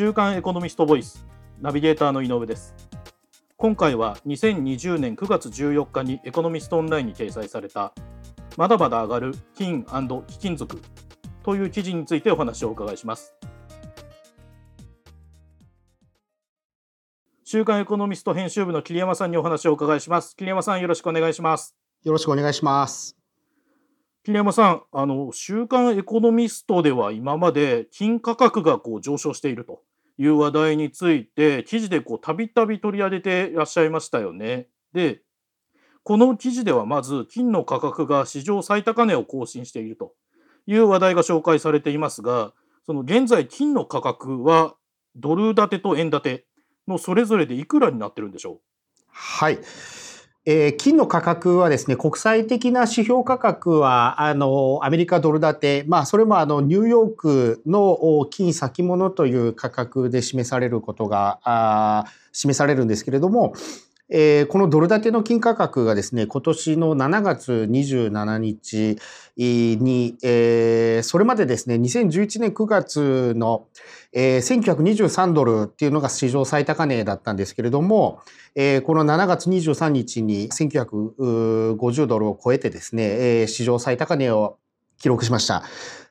週刊エコノミストボイスナビゲーターの井上です。今回は2020年9月14日にエコノミストオンラインに掲載されたまだまだ上がる金貴金属という記事についてお話をお伺いします。週刊エコノミスト編集部の桐山さんにお話をお伺いします。桐山さんよろしくお願いします。よろしくお願いします。桐山さん、あの週刊エコノミストでは今まで金価格がこう上昇しているという話題について記事でたびたび取り上げていらっしゃいましたよね。で、この記事ではまず金の価格が史上最高値を更新しているという話題が紹介されていますが、その現在金の価格はドル建てと円建てのそれぞれでいくらになってるんでしょう？はい。えー、金の価格はですね、国際的な指標価格は、あの、アメリカドル建て、まあ、それもあの、ニューヨークの金先物という価格で示されることが、あ示されるんですけれども、えー、このドル建ての金価格がですね、今年の7月27日に、えー、それまでですね、2011年9月の、えー、1923ドルっていうのが史上最高値だったんですけれども、えー、この7月23日に1950ドルを超えてですね、えー、史上最高値を記録しました。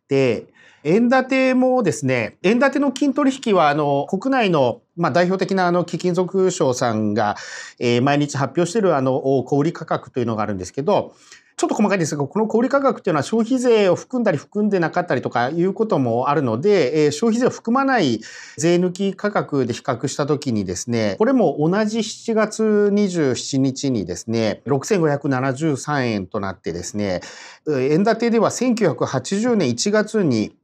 で、円建てもですね、円建ての金取引は、あの、国内の、まあ、代表的な、あの、貴金属商さんが、えー、毎日発表している、あの、小売価格というのがあるんですけど、ちょっと細かいですが、この小売価格っていうのは消費税を含んだり含んでなかったりとかいうこともあるので、えー、消費税を含まない税抜き価格で比較したときにですね、これも同じ7月27日にですね、6573円となってですね、円建てでは1980年1月に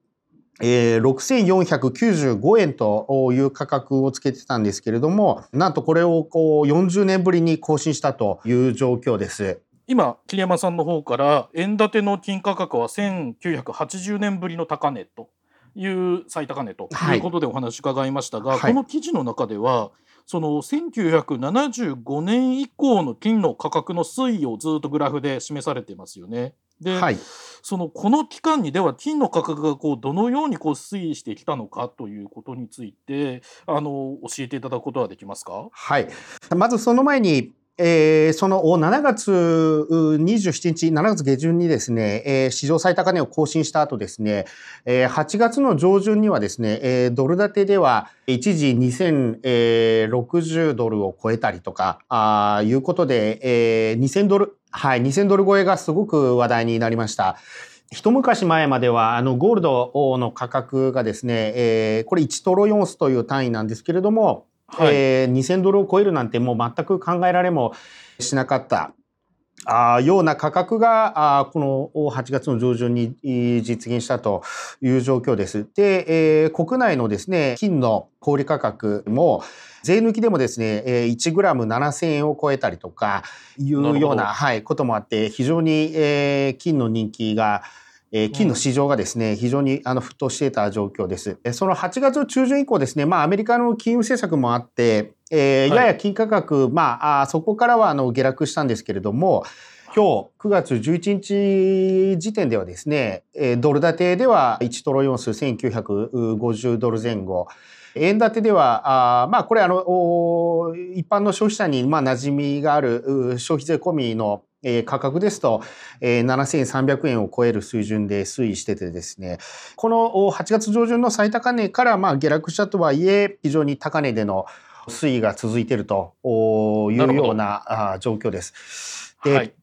えー、6495円という価格をつけてたんですけれども、なんとこれをこう40年ぶりに更新したという状況です。今、桐山さんの方から、円建ての金価格は1980年ぶりの高値という最高値とい。うことでお話伺いましたが、はい、この記事の中では、その1975年以降の金の価格の推移をずっとグラフで示されていますよね。で、はい、そのこの期間にでは金の価格がこうどのようにこう推移してきたのかということについてあの教えていただくことはできますか？はい。まずその前にえー、その7月27日、7月下旬にですね、えー、史上最高値を更新した後ですね、えー、8月の上旬にはですね、えー、ドル建てでは一時2060ドルを超えたりとか、あいうことで、えー、2000ドル、はい、2000ドル超えがすごく話題になりました。一昔前までは、あの、ゴールドの価格がですね、えー、これ1トロヨンスという単位なんですけれども、はい、えー、2000ドルを超えるなんてもう全く考えられもしなかった。あような価格があこの8月の上旬に実現したという状況です。で、えー、国内のですね、金の小売価格も税抜きでもですね、1グラム7000円を超えたりとかいうような、はい、こともあって、非常に、えー、金の人気がえー、金の市場がですね、非常にあの沸騰していた状況です。その8月中旬以降ですね、まあアメリカの金融政策もあって、えー、やや金価格、はい、まああそこからはあの下落したんですけれども、今日9月11日時点ではですね、ドル建てでは1トロヨン数1950ドル前後、円建てでは、あまあこれあの、一般の消費者にまあ馴染みがある消費税込みのえー、価格ですと、えー、7300円を超える水準で推移しててですね、この8月上旬の最高値からまあ下落したとはいえ、非常に高値での推移が続いているというような状況です。で、はい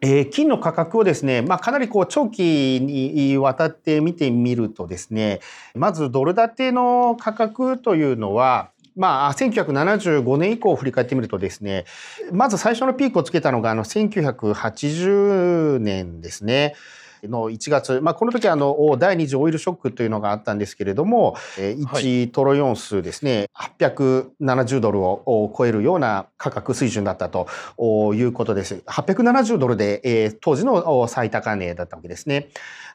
えー、金の価格をですね、まあ、かなりこう長期にわたって見てみるとですね、まずドル建ての価格というのは、まあ、1975年以降を振り返ってみるとですね、まず最初のピークをつけたのが、あの、1980年ですね。の1月、まあ、この時あの第二次オイルショックというのがあったんですけれども、1トロヨン数ですね、870ドルを超えるような価格水準だったということです。870ドルで、えー、当時の最高値だったわけですね。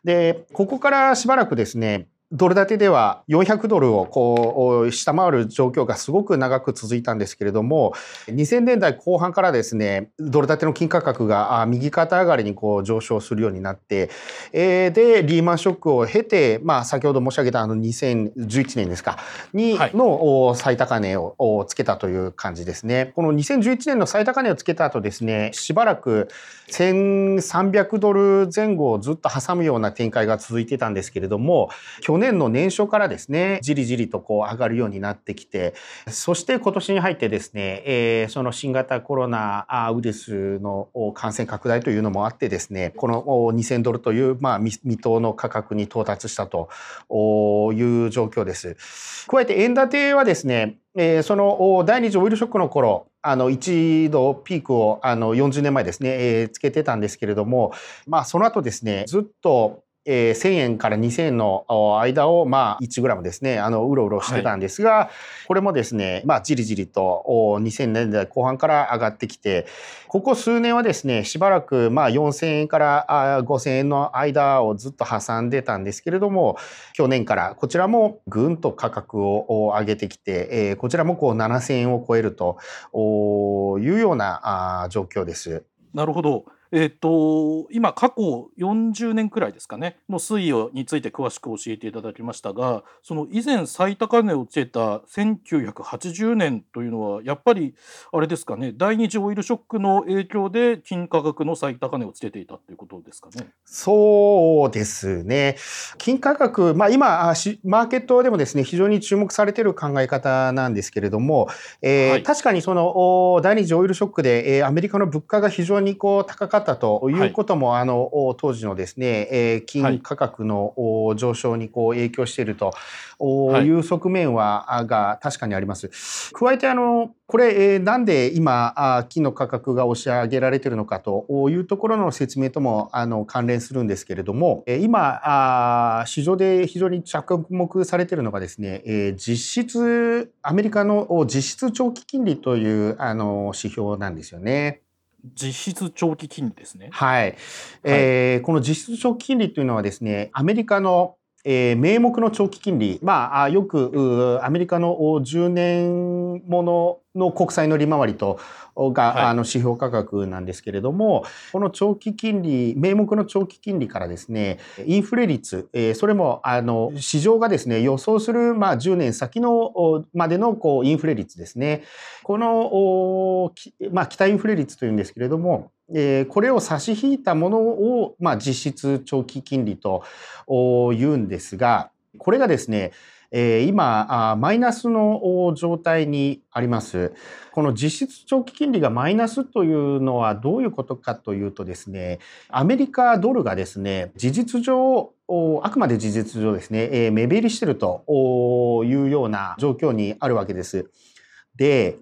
で、ここからしばらくですね、ドル建てでは400ドルをこう下回る状況がすごく長く続いたんですけれども、2000年代後半からですね、ドル建ての金価格が右肩上がりにこう上昇するようになって、えー、で、リーマンショックを経て、まあ先ほど申し上げたあの2011年ですか、に、の最高値をつけたという感じですね。この2011年の最高値をつけた後ですね、しばらく1300ドル前後をずっと挟むような展開が続いてたんですけれども、去年年の年初からですね、じりじりとこう上がるようになってきて、そして今年に入ってですね、えー、その新型コロナウイルスの感染拡大というのもあってですね、この2000ドルという、まあ、未踏の価格に到達したという状況です。加えて円建てはですね、えー、その第二次オイルショックの頃、あの一度ピークをあの40年前ですね、えー、つけてたんですけれども、まあその後ですね、ずっとえー、1000円から2000円の間を、まあ、1グラムですね、あの、うろうろしてたんですが、はい、これもですね、まあ、じりじりと2000年代後半から上がってきて、ここ数年はですね、しばらく、まあ、4000円から5000円の間をずっと挟んでたんですけれども、去年からこちらもぐんと価格を上げてきて、えー、こちらもこう7000円を超えるというような状況です。なるほど。えっ、と今過去40年くらいですかねの推移について詳しく教えていただきましたがその以前最高値をつけた1980年というのはやっぱりあれですかね第二次オイルショックの影響で金価格の最高値をつけていたということですかね。そうですね金価格、まあ、今マーケットでもですね非常に注目されている考え方なんですけれども、えーはい、確かにその第二次オイルショックで、えー、アメリカの物価が非常にこう高かったということも、はい、あの当時のですね、えー、金価格の上昇にこう影響しているという側面は、はい、が確かにあります。加えてあのこれ、えー、なんで今金の価格が押し上げられているのかというところの説明ともあの関連するんですけれども、今あ市場で非常に着目されているのがですね、えー、実質アメリカの実質長期金利というあの指標なんですよね。実質長期金利ですね。はい。はい、えー、この実質長期金利というのはですね、アメリカのえー、名目の長期金利、まあ、よくアメリカの10年ものの国債の利回りとが、はい、あの指標価格なんですけれども、この長期金利、名目の長期金利からですね、インフレ率、えー、それもあの市場がですね、予想する、まあ、10年先のまでのこうインフレ率ですね。この、まあ、期待インフレ率というんですけれども、え、これを差し引いたものを、まあ、実質長期金利と言うんですが、これがですね、えー、今マイナスの状態にあります。この実質長期金利がマイナスというのはどういうことかというとですね、アメリカドルがですね、事実上、あくまで事実上ですね、え、目減りしてるというような状況にあるわけです。で、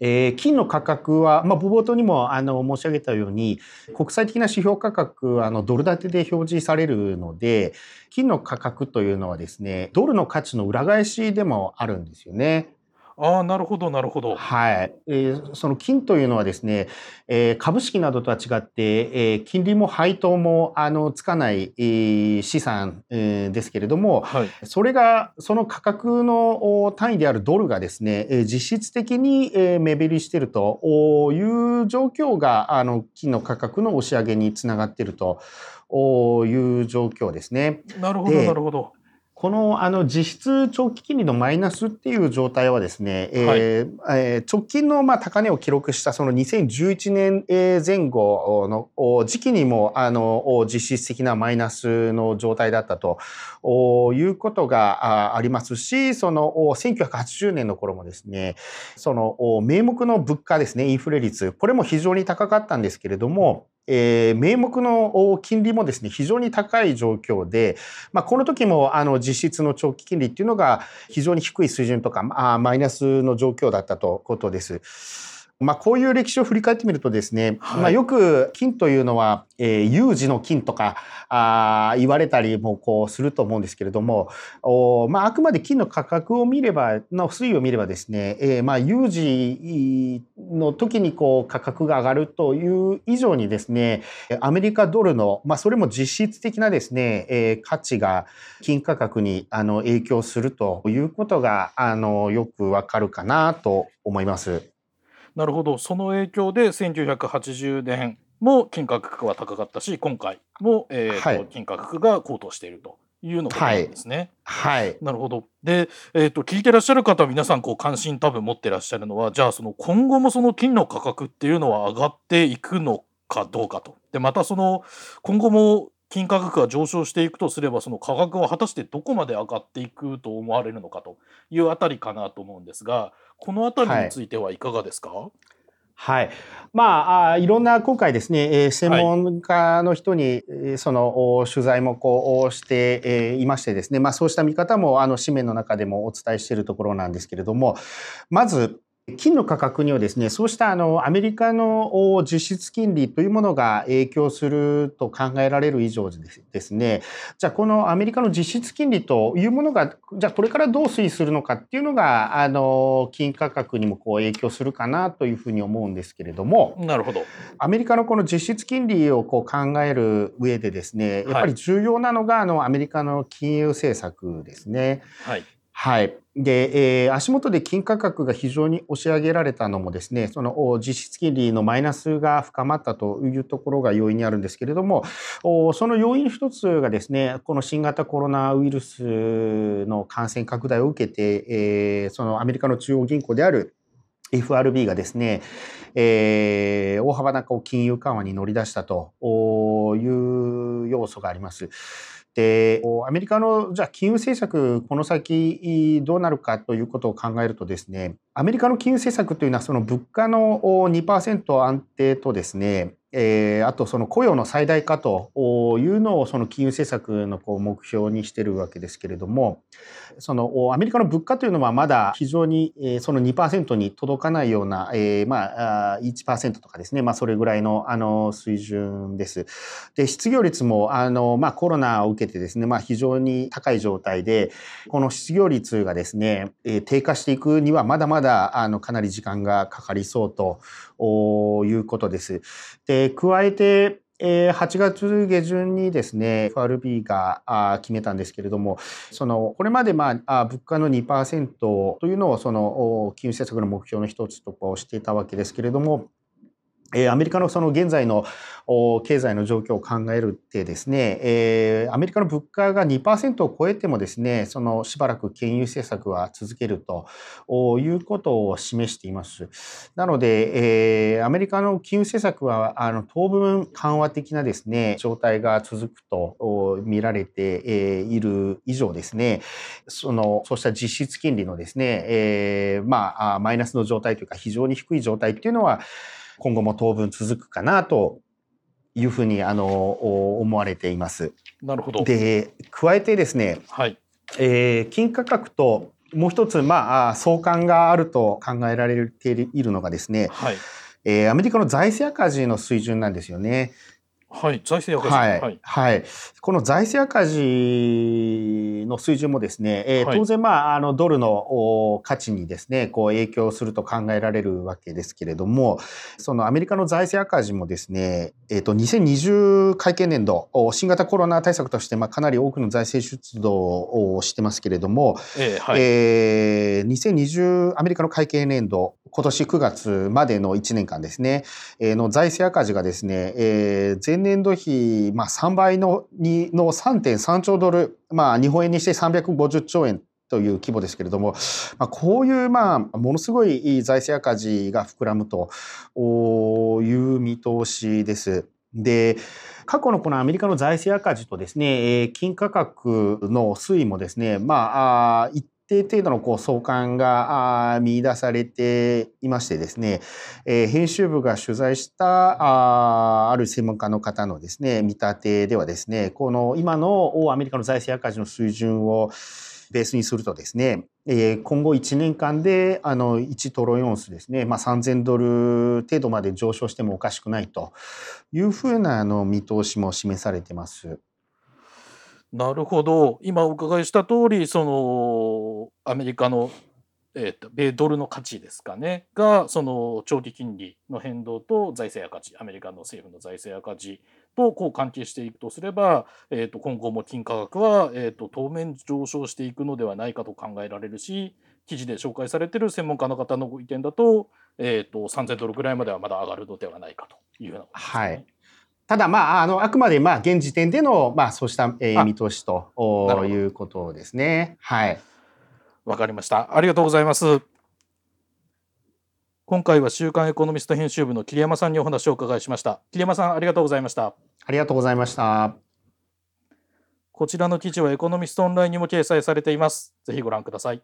えー、金の価格は、まあ、冒頭にもあの申し上げたように国際的な指標価格あのドル建てで表示されるので金の価格というのはですねドルの価値の裏返しでもあるんですよね。ああ、なるほど、なるほど。はい。えー、その金というのはですね、えー、株式などとは違って、えー、金利も配当もあのつかない、えー、資産、えー、ですけれども、はい、それが、その価格の単位であるドルがですね、えー、実質的に、えー、目減りしているという状況が、あの、金の価格の押し上げにつながっているという状況ですね。なるほど、なるほど。このあの実質長期金利のマイナスっていう状態はですね、はい、えー、直近のまあ高値を記録したその2011年前後の時期にもあの実質的なマイナスの状態だったということがありますし、その1980年の頃もですね、その名目の物価ですね、インフレ率、これも非常に高かったんですけれども、えー、名目の金利もですね、非常に高い状況で、まあ、この時もあの実質の長期金利っていうのが非常に低い水準とか、まあ、マイナスの状況だったということです。まあ、こういう歴史を振り返ってみるとですね、はい、まあ、よく金というのは、えー、有事の金とかあ言われたりもこうすると思うんですけれども、おまあ、あくまで金の価格を見れば、の推移を見ればですね、えー、まあ有事の時にこう価格が上がるという以上にですね、アメリカドルの、まあ、それも実質的なですね、えー、価値が金価格にあの影響するということがあのよくわかるかなと思います。なるほど。その影響で1980年も金価格は高かったし今回も、えーと、はい、金価格が高騰しているというのがですね。はい、はい、なるほど。で、えーと、聞いてらっしゃる方皆さんこう関心多分持ってらっしゃるのはじゃあその今後もその金の価格っていうのは上がっていくのかどうかと。でまたその今後も金価格が上昇していくとすればその価格は果たしてどこまで上がっていくと思われるのかというあたりかなと思うんですがこのあたりについてはいかがですか、はいはい。まあ、いろんな今回ですね、専門家の人に、その取材もこうしていましてですね、まあそうした見方もあの紙面の中でもお伝えしているところなんですけれども、まず、金の価格にはですね、そうしたあのアメリカの実質金利というものが影響すると考えられる以上ですね、じゃあこのアメリカの実質金利というものが、じゃあこれからどう推移するのかっていうのが、あの、金価格にもこう影響するかなというふうに思うんですけれども、なるほど。アメリカのこの実質金利をこう考える上でですね、やっぱり重要なのが、あの、アメリカの金融政策ですね。はい。はい。で、えー、足元で金価格が非常に押し上げられたのもですね、その実質金利のマイナスが深まったというところが要因にあるんですけれども、その要因の一つがですね、この新型コロナウイルスの感染拡大を受けて、えー、そのアメリカの中央銀行である FRB がですね、えー、大幅なこう金融緩和に乗り出したという要素があります。で、アメリカのじゃあ金融政策、この先どうなるかということを考えるとですね、アメリカの金融政策というのはその物価の2%安定とですね、えー、あとその雇用の最大化というのをその金融政策のこう目標にしているわけですけれども、そのアメリカの物価というのはまだ非常にその2%に届かないような、えー、まあ1%とかですね、まあそれぐらいのあの水準です。で、失業率もあのまあコロナを受けてですね、まあ非常に高い状態で、この失業率がですね、低下していくにはまだまだあのかなり時間がかかりそうということです。で、え加えて、え8月下旬にですね、FRB が決めたんですけれども、その、これまでまあ、物価の2%というのをその、金融政策の目標の一つとかをしていたわけですけれども、えアメリカのその現在の経済の状況を考えるってですね、えアメリカの物価が2%を超えてもですね、そのしばらく金融政策は続けるということを示しています。なので、えアメリカの金融政策はあの当分緩和的なですね、状態が続くと見られている以上ですね、その、そうした実質金利のですね、えまあ、マイナスの状態というか非常に低い状態っていうのは、今後も当分続くかなというふうにあの思われています。なるほど。で、加えてですね、はい、えー、金価格ともう一つ、まあ、相関があると考えられているのがですね、はい、えー、アメリカの財政赤字の水準なんですよね。はい、財政赤字、はい、はい、はい、この財政赤字の水準もですね、えー、当然、まあ、あのドルの価値にですね、こう影響すると考えられるわけですけれども、そのアメリカの財政赤字もですね、えっ、ー、と、2020会計年度、新型コロナ対策として、まあ、かなり多くの財政出動をしてますけれども、えーはい、えー、2020アメリカの会計年度、今年9月までの1年間ですね、えー、の財政赤字がですね、えー、前年度比、まあ、3倍の2の3.3兆ドル、まあ、日本円にして350兆円という規模ですけれども、まあ、こういう、まあ、ものすごい財政赤字が膨らむという見通しです。で、過去のこのアメリカの財政赤字とですね、金価格の推移もですね、まあ、一定程度のこう相関が見出されていましてですね、えー、編集部が取材したあある専門家の方のですね、見立てではですね、この今のアメリカの財政赤字の水準をベースにするとですね、えー、今後1年間であの1トロイオンスですね、まあ、3000ドル程度まで上昇してもおかしくないというふうなあの見通しも示されてます。なるほど。今お伺いした通り、そのアメリカのえーと、米ドルの価値ですかねがその長期金利の変動と財政赤字アメリカの政府の財政赤字とこう関係していくとすれば、えーと、今後も金価格は、えーと、当面上昇していくのではないかと考えられるし記事で紹介されている専門家の方のご意見だと,、えー、と3000ドルぐらいまではまだ上がるのではないかというようなことですね。はいただ、まあ、あの、あくまで、まあ、現時点での、まあ、そうした、えー、見通しということですね。はい。わかりました。ありがとうございます。今回は週刊エコノミスト編集部の桐山さんにお話をお伺いしました。桐山さん、ありがとうございました。ありがとうございました。こちらの記事はエコノミストオンラインにも掲載されています。ぜひご覧ください。